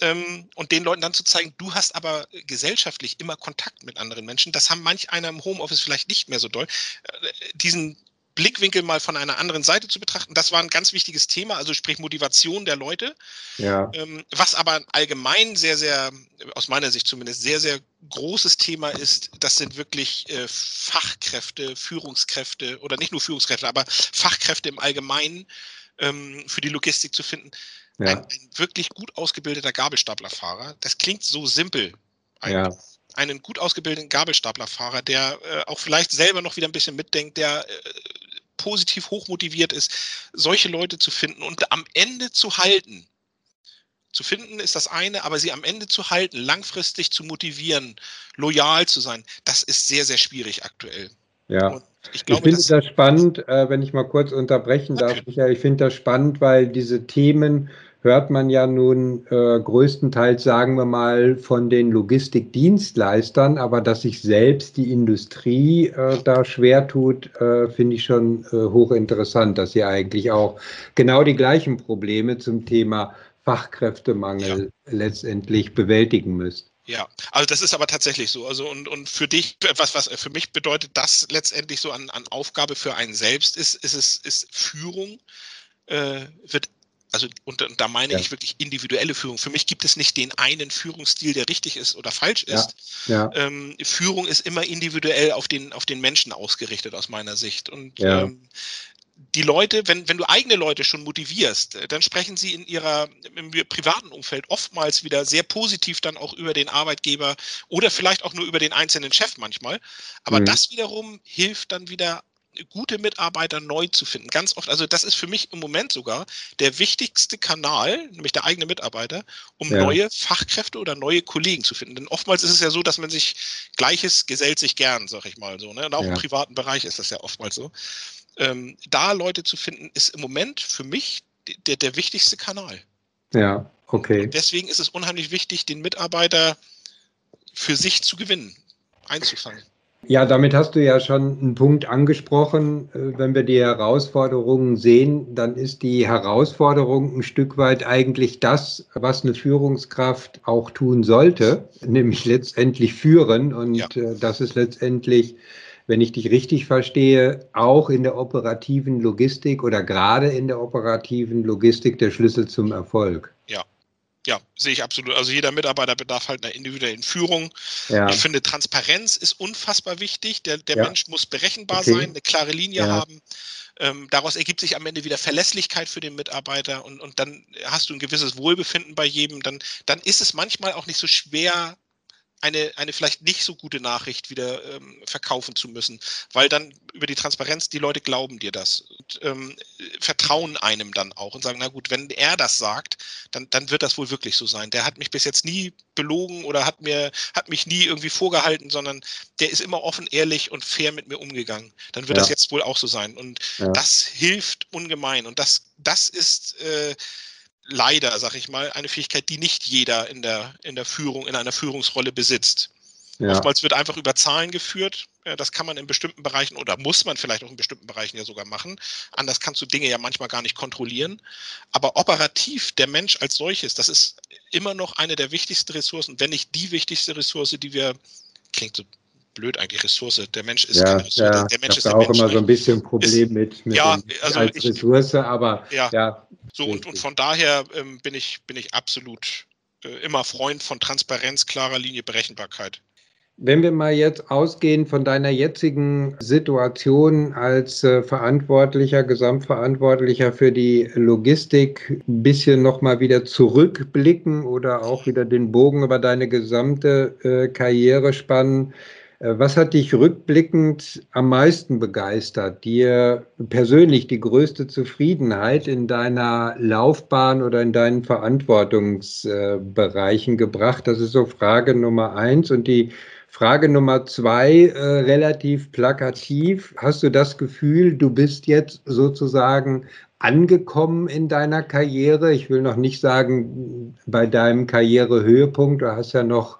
Ähm, und den Leuten dann zu zeigen, du hast aber gesellschaftlich immer Kontakt mit anderen Menschen. Das haben manch einer im Homeoffice vielleicht nicht mehr so doll. Äh, diesen Blickwinkel mal von einer anderen Seite zu betrachten. Das war ein ganz wichtiges Thema, also sprich Motivation der Leute. Ja. Ähm, was aber allgemein sehr, sehr, aus meiner Sicht zumindest, sehr, sehr großes Thema ist, das sind wirklich äh, Fachkräfte, Führungskräfte oder nicht nur Führungskräfte, aber Fachkräfte im Allgemeinen ähm, für die Logistik zu finden. Ja. Ein, ein, wirklich gut ausgebildeter Gabelstaplerfahrer, das klingt so simpel. Eigentlich. Ja einen gut ausgebildeten Gabelstaplerfahrer, der äh, auch vielleicht selber noch wieder ein bisschen mitdenkt, der äh, positiv hochmotiviert ist, solche Leute zu finden und am Ende zu halten. Zu finden ist das eine, aber sie am Ende zu halten, langfristig zu motivieren, loyal zu sein, das ist sehr, sehr schwierig aktuell. Ja. ich, glaube, ich finde das spannend, äh, wenn ich mal kurz unterbrechen darf. Michael, ich finde das spannend, weil diese Themen hört man ja nun äh, größtenteils, sagen wir mal, von den Logistikdienstleistern, aber dass sich selbst die Industrie äh, da schwer tut, äh, finde ich schon äh, hochinteressant, dass ihr eigentlich auch genau die gleichen Probleme zum Thema Fachkräftemangel ja. letztendlich bewältigen müsst. Ja, also das ist aber tatsächlich so. Also und, und für dich, etwas, was für mich bedeutet, das letztendlich so an, an Aufgabe für einen selbst ist, ist es, ist Führung, äh, wird also und, und, da meine ja. ich wirklich individuelle Führung. Für mich gibt es nicht den einen Führungsstil, der richtig ist oder falsch ist. Ja. Ja. Ähm, Führung ist immer individuell auf den, auf den Menschen ausgerichtet aus meiner Sicht. Und ähm, die Leute, wenn, wenn du eigene Leute schon motivierst, äh, dann sprechen sie in ihrer im privaten Umfeld oftmals wieder sehr positiv dann auch über den Arbeitgeber oder vielleicht auch nur über den einzelnen Chef manchmal. Aber mhm. das wiederum hilft dann wieder gute Mitarbeiter neu zu finden. Ganz oft, also das ist für mich im Moment sogar der wichtigste Kanal, nämlich der eigene Mitarbeiter, um ja. neue Fachkräfte oder neue Kollegen zu finden. Denn oftmals ist es ja so, dass man sich Gleiches gesellt sich gern, sag ich mal so. Ne? Und auch ja. im privaten Bereich ist das ja oftmals so. Ähm, da Leute zu finden, ist im Moment für mich der, der wichtigste Kanal. Ja, okay. Und deswegen ist es unheimlich wichtig, den Mitarbeiter für sich zu gewinnen, einzufangen. Ja, damit hast du ja schon einen Punkt angesprochen. Äh, wenn wir die Herausforderungen sehen, dann ist die Herausforderung ein Stück weit eigentlich das, was eine Führungskraft auch tun sollte, nämlich letztendlich führen. Und ja. Äh, das ist letztendlich, wenn ich dich richtig verstehe, auch in der operativen Logistik oder gerade in der operativen Logistik der Schlüssel zum Erfolg. Ja, ja, sehe ich absolut. Also jeder Mitarbeiter bedarf halt einer individuellen Führung. Ja. Ich finde, Transparenz ist unfassbar wichtig. Der, der ja. Mensch muss berechenbar okay. sein, eine klare Linie ja. haben. Ähm, daraus ergibt sich am Ende wieder Verlässlichkeit für den Mitarbeiter und, und dann hast du ein gewisses Wohlbefinden bei jedem. Dann, dann ist es manchmal auch nicht so schwer, eine, eine vielleicht nicht so gute Nachricht wieder ähm, verkaufen zu müssen, weil dann über die Transparenz die Leute glauben dir das und ähm, vertrauen einem dann auch und sagen, na gut, wenn er das sagt, dann, dann wird das wohl wirklich so sein. Der hat mich bis jetzt nie belogen oder hat mir, hat mich nie irgendwie vorgehalten, sondern der ist immer offen, ehrlich und fair mit mir umgegangen. Dann wird ja. das jetzt wohl auch so sein. Und ja. das hilft ungemein. Und das, das ist äh, leider, sag ich mal, eine Fähigkeit, die nicht jeder in der, in der Führung, in einer Führungsrolle besitzt. Ja. Oftmals wird einfach über Zahlen geführt. Das kann man in bestimmten Bereichen oder muss man vielleicht auch in bestimmten Bereichen ja sogar machen. Anders kannst du Dinge ja manchmal gar nicht kontrollieren. Aber operativ, der Mensch als solches, das ist immer noch eine der wichtigsten Ressourcen, wenn nicht die wichtigste Ressource, die wir, klingt so blöd eigentlich, Ressource. Der Mensch ist ja, keine Ressource. Ja, der Mensch ist da auch Mensch immer so ein bisschen Problem ist, mit, mit ja, also als ich, Ressource, aber ja. ja so und, und von daher ähm, bin ich bin ich absolut äh, immer Freund von Transparenz, klarer Linie, Berechenbarkeit. Wenn wir mal jetzt ausgehen von deiner jetzigen Situation als äh, Verantwortlicher, Gesamtverantwortlicher für die Logistik, ein bisschen nochmal wieder zurückblicken oder auch wieder den Bogen über deine gesamte äh, Karriere spannen. Äh, was hat dich rückblickend am meisten begeistert? Dir persönlich die größte Zufriedenheit in deiner Laufbahn oder in deinen Verantwortungsbereichen gebracht? Das ist so Frage Nummer eins. Und die Frage Nummer zwei, äh, relativ plakativ. Hast du das Gefühl, du bist jetzt sozusagen angekommen in deiner Karriere? Ich will noch nicht sagen bei deinem Karrierehöhepunkt. Du hast ja noch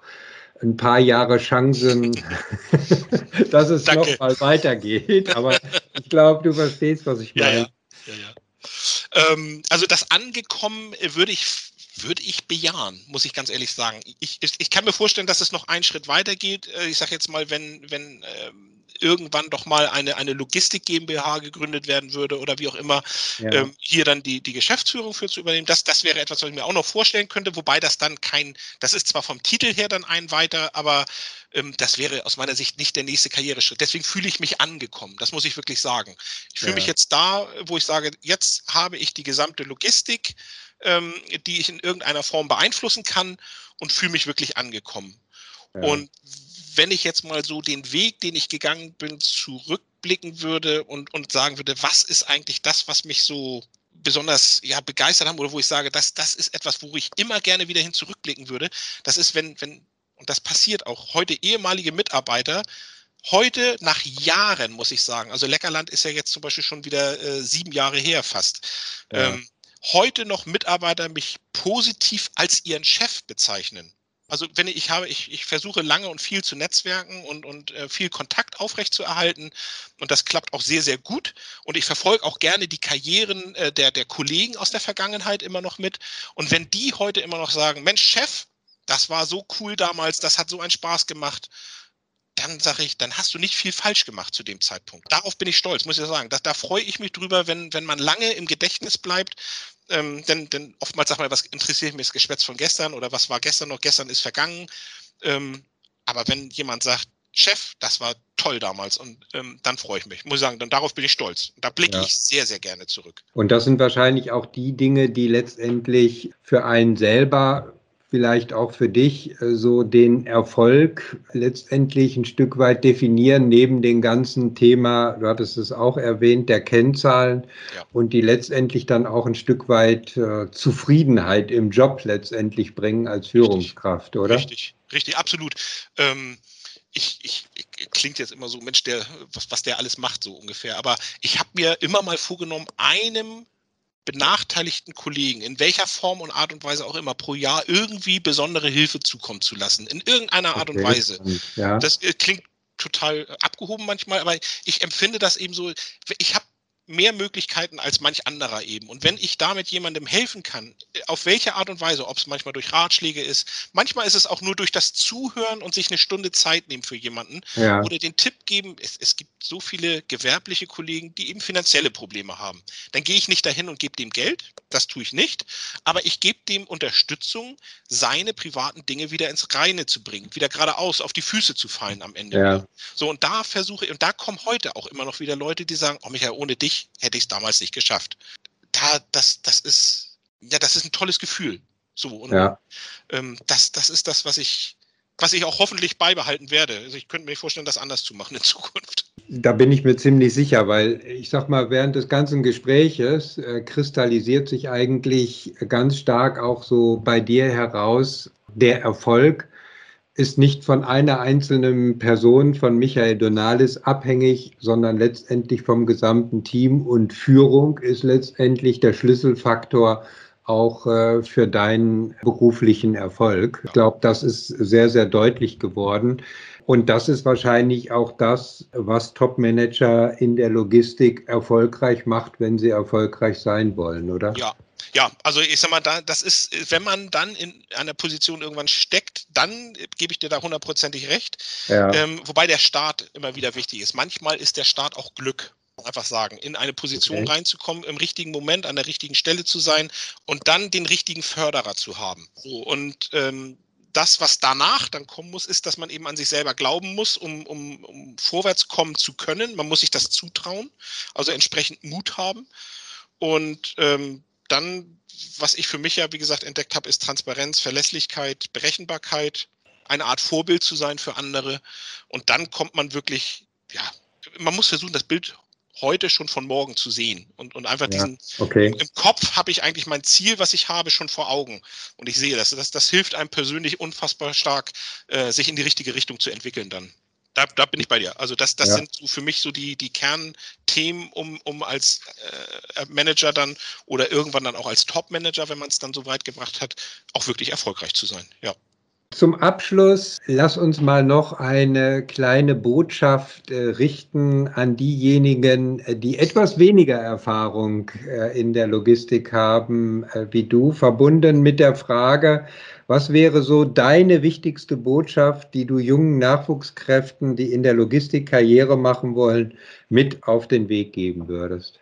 ein paar Jahre Chancen, dass es Danke. noch mal weitergeht. Aber ich glaube, du verstehst, was ich meine. Ja, ja. Ja, ähm, also das angekommen würde ich würde ich bejahen, muss ich ganz ehrlich sagen. Ich, ich, ich kann mir vorstellen, dass es noch einen Schritt weiter geht. Äh, ich sage jetzt mal, wenn, wenn ähm, irgendwann doch mal eine, eine Logistik GmbH gegründet werden würde oder wie auch immer, ja. ähm, hier dann die, die Geschäftsführung für zu übernehmen. Das, das wäre etwas, was ich mir auch noch vorstellen könnte, wobei das dann kein, das ist zwar vom Titel her dann ein weiter, aber ähm, das wäre aus meiner Sicht nicht der nächste Karriereschritt. Deswegen fühle ich mich angekommen. Das muss ich wirklich sagen. Ich fühle ja. mich jetzt da, wo ich sage, jetzt habe ich die gesamte Logistik, ähm, die ich in irgendeiner Form beeinflussen kann und fühle mich wirklich angekommen. Ja. Und wenn ich jetzt mal so den Weg, den ich gegangen bin, zurückblicken würde und, und sagen würde, was ist eigentlich das, was mich so besonders ja, begeistert haben oder wo ich sage, das, das ist etwas, wo ich immer gerne wieder hin zurückblicken würde. Das ist, wenn, wenn, und das passiert auch heute, ehemalige Mitarbeiter, heute nach Jahren, muss ich sagen, also Leckerland ist ja jetzt zum Beispiel schon wieder äh, sieben Jahre her fast, ja. ähm, heute noch Mitarbeiter mich positiv als ihren Chef bezeichnen. Also wenn ich, habe, ich, ich versuche lange und viel zu netzwerken und, und äh, viel Kontakt aufrechtzuerhalten und das klappt auch sehr, sehr gut. Und ich verfolge auch gerne die Karrieren äh, der, der Kollegen aus der Vergangenheit immer noch mit. Und wenn die heute immer noch sagen, Mensch, Chef, das war so cool damals, das hat so einen Spaß gemacht, dann sage ich, dann hast du nicht viel falsch gemacht zu dem Zeitpunkt. Darauf bin ich stolz, muss ich sagen. Das, da freue ich mich drüber, wenn, wenn man lange im Gedächtnis bleibt. Ähm, denn, denn oftmals sagt man, was interessiert mich das Geschwätz von gestern oder was war gestern noch, gestern ist vergangen. Ähm, aber wenn jemand sagt, Chef, das war toll damals und ähm, dann freue ich mich. Muss ich sagen, dann darauf bin ich stolz. Da blicke ja. ich sehr, sehr gerne zurück. Und das sind wahrscheinlich auch die Dinge, die letztendlich für einen selber vielleicht auch für dich äh, so den Erfolg letztendlich ein Stück weit definieren, neben dem ganzen Thema, du hattest es auch erwähnt, der Kennzahlen ja. und die letztendlich dann auch ein Stück weit äh, Zufriedenheit im Job letztendlich bringen als Führungskraft, richtig. oder? Richtig, richtig, absolut. Ähm ich, ich, ich, klingt jetzt immer so, Mensch, der, was, was der alles macht, so ungefähr. Aber ich habe mir immer mal vorgenommen, einem benachteiligten Kollegen in welcher Form und Art und Weise auch immer pro Jahr irgendwie besondere Hilfe zukommen zu lassen. In irgendeiner Art okay. und Weise. Ja. Das äh, klingt total abgehoben manchmal, aber ich empfinde das eben so, ich habe mehr Möglichkeiten als manch anderer eben. Und wenn ich damit jemandem helfen kann, auf welche Art und Weise, ob es manchmal durch Ratschläge ist, manchmal ist es auch nur durch das Zuhören und sich eine Stunde Zeit nehmen für jemanden ja. oder den Tipp geben, es, es gibt so viele gewerbliche Kollegen, die eben finanzielle Probleme haben. Dann gehe ich nicht dahin und gebe dem Geld, das tue ich nicht, aber ich gebe dem Unterstützung, seine privaten Dinge wieder ins Reine zu bringen, wieder geradeaus auf die Füße zu fallen am Ende. Ja. So, und da versuche ich, und da kommen heute auch immer noch wieder Leute, die sagen, oh Michael, ohne dich hätte ich es damals nicht geschafft. Da, das, das ist, ja, das ist ein tolles Gefühl. So, und ja. ähm, das, das ist das, was ich, was ich auch hoffentlich beibehalten werde. Also ich könnte mir vorstellen, das anders zu machen in Zukunft. Da bin ich mir ziemlich sicher, weil ich sag mal, während des ganzen Gespräches äh, kristallisiert sich eigentlich ganz stark auch so bei dir heraus, der Erfolg ist nicht von einer einzelnen Person, von Michael Donalis abhängig, sondern letztendlich vom gesamten Team und Führung ist letztendlich der Schlüsselfaktor auch äh, für deinen beruflichen Erfolg. Ich glaube, das ist sehr, sehr deutlich geworden. Und das ist wahrscheinlich auch das, was Top-Manager in der Logistik erfolgreich macht, wenn sie erfolgreich sein wollen, oder? Ja, ja, also ich sag mal, da, das ist, wenn man dann in einer Position irgendwann steckt, dann gebe ich dir da hundertprozentig recht. Ja. Ähm, wobei der Start immer wieder wichtig ist. Manchmal ist der Start auch Glück einfach sagen, in eine Position okay. reinzukommen, im richtigen Moment an der richtigen Stelle zu sein und dann den richtigen Förderer zu haben. So, und ähm, das, was danach dann kommen muss, ist, dass man eben an sich selber glauben muss, um, um, um vorwärts kommen zu können. Man muss sich das zutrauen, also entsprechend Mut haben. Und ähm, dann, was ich für mich ja, wie gesagt, entdeckt habe, ist Transparenz, Verlässlichkeit, Berechenbarkeit, eine Art Vorbild zu sein für andere. Und dann kommt man wirklich, ja, man muss versuchen, das Bild heute schon von morgen zu sehen und, und einfach ja, diesen okay. im, im, Kopf habe ich eigentlich mein Ziel, was ich habe, schon vor Augen und ich sehe das. Das, das hilft einem persönlich unfassbar stark, äh, sich in die richtige Richtung zu entwickeln dann. Da, da bin ich bei dir. Also das, das ja. sind so für mich so die, die Kernthemen, um, um als äh, Manager dann oder irgendwann dann auch als Top-Manager, wenn man es dann so weit gebracht hat, auch wirklich erfolgreich zu sein. Ja. Zum Abschluss lass uns mal noch eine kleine Botschaft äh, richten an diejenigen, äh, die etwas weniger Erfahrung äh, in der Logistik haben äh, wie du, verbunden mit der Frage, was wäre so deine wichtigste Botschaft, die du jungen Nachwuchskräften, die in der Logistik Karriere machen wollen, mit auf den Weg geben würdest?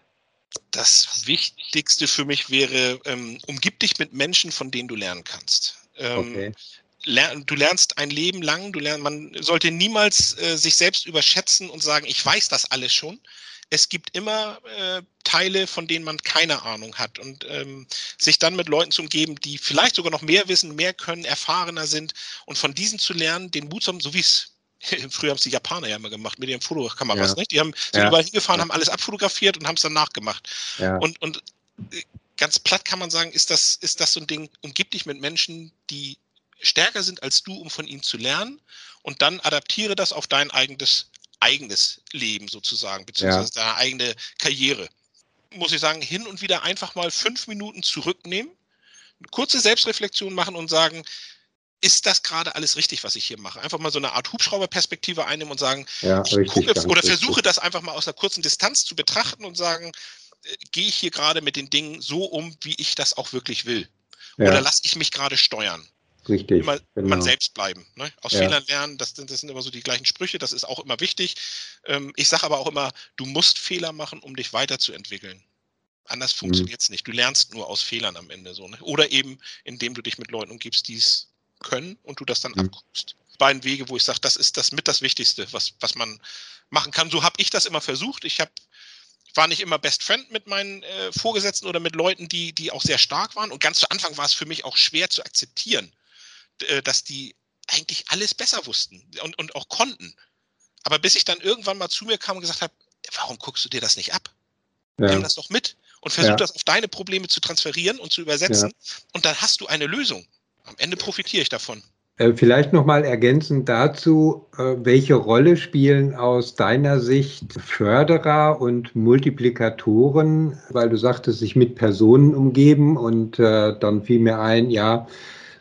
Das Wichtigste für mich wäre, ähm, umgib dich mit Menschen, von denen du lernen kannst. Ähm, okay du lernst ein Leben lang, du lernst, man sollte niemals äh, sich selbst überschätzen und sagen, ich weiß das alles schon. Es gibt immer äh, Teile, von denen man keine Ahnung hat. Und ähm, sich dann mit Leuten zu umgeben, die vielleicht sogar noch mehr wissen, mehr können, erfahrener sind und von diesen zu lernen, den Mut zu haben, so wie es Früher haben es die Japaner ja immer gemacht mit ihren Fotokameras, ja. nicht? Die haben, sind ja. überall hingefahren, ja. haben alles abfotografiert und haben es dann nachgemacht. Und, und äh, ganz platt kann man sagen, ist das, ist das so ein Ding, umgib dich mit Menschen, die stärker sind als du, um von ihnen zu lernen und dann adaptiere das auf dein eigenes, eigenes Leben sozusagen, beziehungsweise ja. deine eigene Karriere. Muss ich sagen, hin und wieder einfach mal fünf Minuten zurücknehmen, eine kurze Selbstreflexion machen und sagen, ist das gerade alles richtig, was ich hier mache? Einfach mal so eine Art Hubschrauberperspektive einnehmen und sagen, ja, ich gucke oder versuche das einfach mal aus einer kurzen Distanz zu betrachten und sagen, äh, gehe ich hier gerade mit den Dingen so um, wie ich das auch wirklich will? Ja. Oder lasse ich mich gerade steuern? Richtig. Immer genau. man selbst bleiben. Ne? Aus ja. Fehlern lernen, das, das, sind immer so die gleichen Sprüche, das ist auch immer wichtig. Ähm, ich sage aber auch immer, du musst Fehler machen, um dich weiterzuentwickeln. Anders mhm. funktioniert es nicht. Du lernst nur aus Fehlern am Ende so. Ne? Oder eben, indem du dich mit Leuten umgibst, die es können und du das dann mhm. abguckst. Beiden Wege, wo ich sage, das ist das mit das Wichtigste, was, was man machen kann. So habe ich das immer versucht. Ich habe war nicht immer Best Friend mit meinen äh, Vorgesetzten oder mit Leuten, die, die auch sehr stark waren. Und ganz zu Anfang war es für mich auch schwer zu akzeptieren, dass die eigentlich alles besser wussten und, und auch konnten. Aber bis ich dann irgendwann mal zu mir kam und gesagt habe, warum guckst du dir das nicht ab? Ja. Nimm das doch mit und versuch ja. das auf deine Probleme zu transferieren und zu übersetzen. Ja. Und dann hast du eine Lösung. Am Ende profitiere ich davon. Äh, vielleicht nochmal ergänzend dazu, äh, welche Rolle spielen aus deiner Sicht Förderer und Multiplikatoren, weil du sagtest, sich mit Personen umgeben und dann fiel mir ein, ja,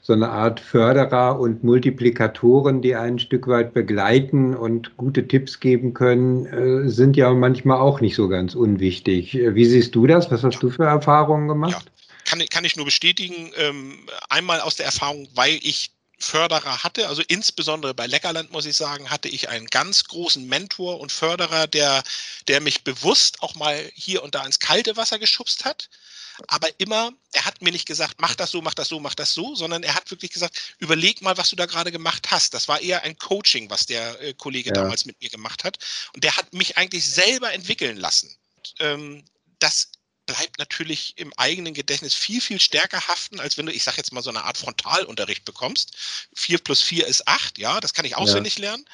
so eine Art Förderer und Multiplikatoren, die ein Stück weit begleiten und gute Tipps geben können, äh, sind ja manchmal auch nicht so ganz unwichtig. Wie siehst du das? Was hast du für Erfahrungen gemacht? Ja. Kann, kann ich nur bestätigen. Ähm, einmal aus der Erfahrung, weil ich Förderer hatte, also insbesondere bei Leckerland muss ich sagen, hatte ich einen ganz großen Mentor und Förderer, der, der mich bewusst auch mal hier und da ins kalte Wasser geschubst hat aber immer, er hat mir nicht gesagt, mach das so, mach das so, mach das so, sondern er hat wirklich gesagt, überleg mal, was du da gerade gemacht hast. Das war eher ein Coaching, was der äh, Kollege ja. damals mit mir gemacht hat. Und der hat mich eigentlich selber entwickeln lassen. Und, ähm, das bleibt natürlich im eigenen Gedächtnis viel, viel stärker haften, als wenn du, ich sag jetzt mal, so eine Art Frontalunterricht bekommst. Vier plus vier ist acht, ja, das kann ich auswendig ja. lernen.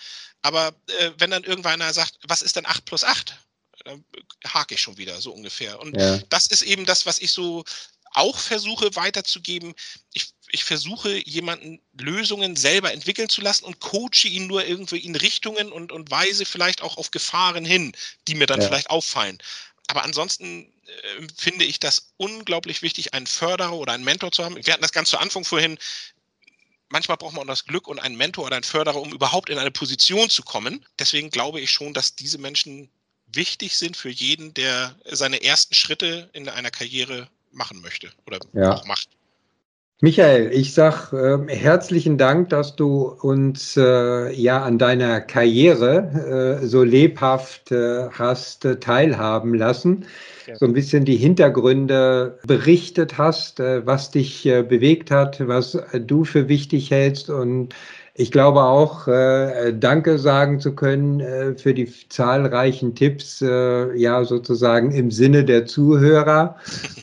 Aber äh, wenn dann irgendwann einer sagt, was ist denn acht plus acht? Dann hake ich schon wieder, so ungefähr. Und ja. das ist eben das, was ich so auch versuche weiterzugeben. Ich, ich versuche jemanden Lösungen selber entwickeln zu lassen und coache ihn nur irgendwie in Richtungen und, und weise vielleicht auch auf Gefahren hin, die mir dann ja. vielleicht auffallen. Aber ansonsten äh, finde ich das unglaublich wichtig, einen Förderer oder einen Mentor zu haben. Wir hatten das ganz zu Anfang vorhin. Manchmal braucht man das Glück und einen Mentor oder einen Förderer, um überhaupt in eine Position zu kommen. Deswegen glaube ich schon, dass diese Menschen wichtig sind für jeden, der seine ersten Schritte in einer Karriere machen möchte oder ja. auch macht. Michael, ich sag äh, herzlichen Dank, dass du uns äh, ja an deiner Karriere äh, so lebhaft äh, hast äh, teilhaben lassen. Ja. So ein bisschen die Hintergründe berichtet hast, äh, was dich bewegt hat, was du für wichtig hältst und ich glaube auch, äh, Danke sagen zu können äh, für die zahlreichen Tipps, äh, ja, sozusagen im Sinne der Zuhörer.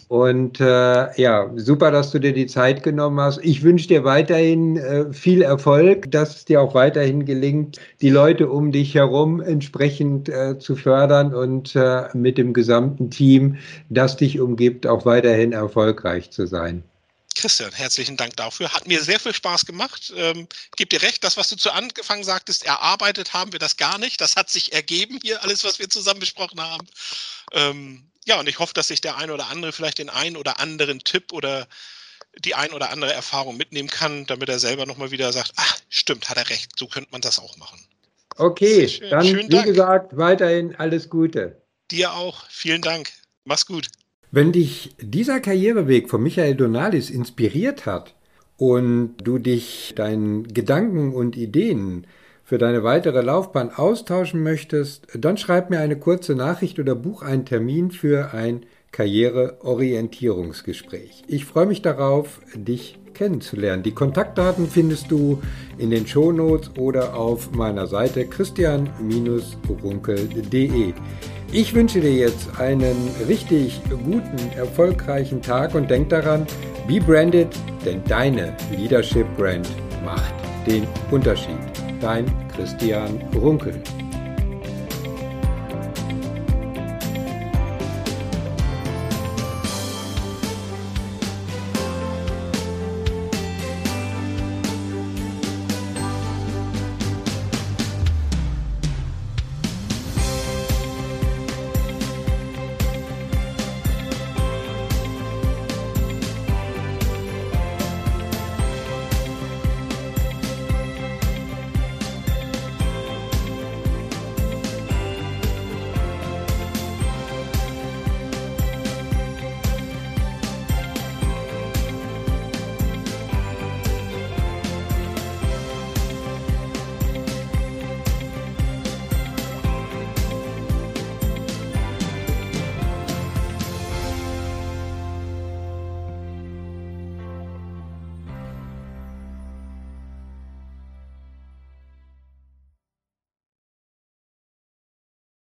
Und äh, ja, super, dass du dir die Zeit genommen hast. Ich wünsche dir weiterhin äh, viel Erfolg, dass es dir auch weiterhin gelingt, die Leute um dich herum entsprechend äh, zu fördern und äh, mit dem gesamten Team, das dich umgibt, auch weiterhin erfolgreich zu sein. Christian, herzlichen Dank dafür. Hat mir sehr viel Spaß gemacht. Ähm, gib dir recht, das, was du zu Anfang sagtest, erarbeitet haben wir das gar nicht. Das hat sich ergeben hier, alles, was wir zusammen besprochen haben. Ähm, ja, und ich hoffe, dass sich der ein oder andere vielleicht den einen oder anderen Tipp oder die ein oder andere Erfahrung mitnehmen kann, damit er selber nochmal wieder sagt, ach, stimmt, hat er recht, so könnte man das auch machen. Okay, dann Schönen wie Dank. gesagt, weiterhin alles Gute. Dir auch, vielen Dank. Mach's gut. Wenn dich dieser Karriereweg von Michael Donalis inspiriert hat und du dich deinen Gedanken und Ideen für deine weitere Laufbahn austauschen möchtest, dann schreib mir eine kurze Nachricht oder buch einen Termin für ein Karriereorientierungsgespräch. Ich freue mich darauf, dich kennenzulernen. Die Kontaktdaten findest du in den Shownotes oder auf meiner Seite christian-runkel.de. Ich wünsche dir jetzt einen richtig guten, erfolgreichen Tag und denk daran, be branded, denn deine Leadership Brand macht den Unterschied. Dein Christian Runkel.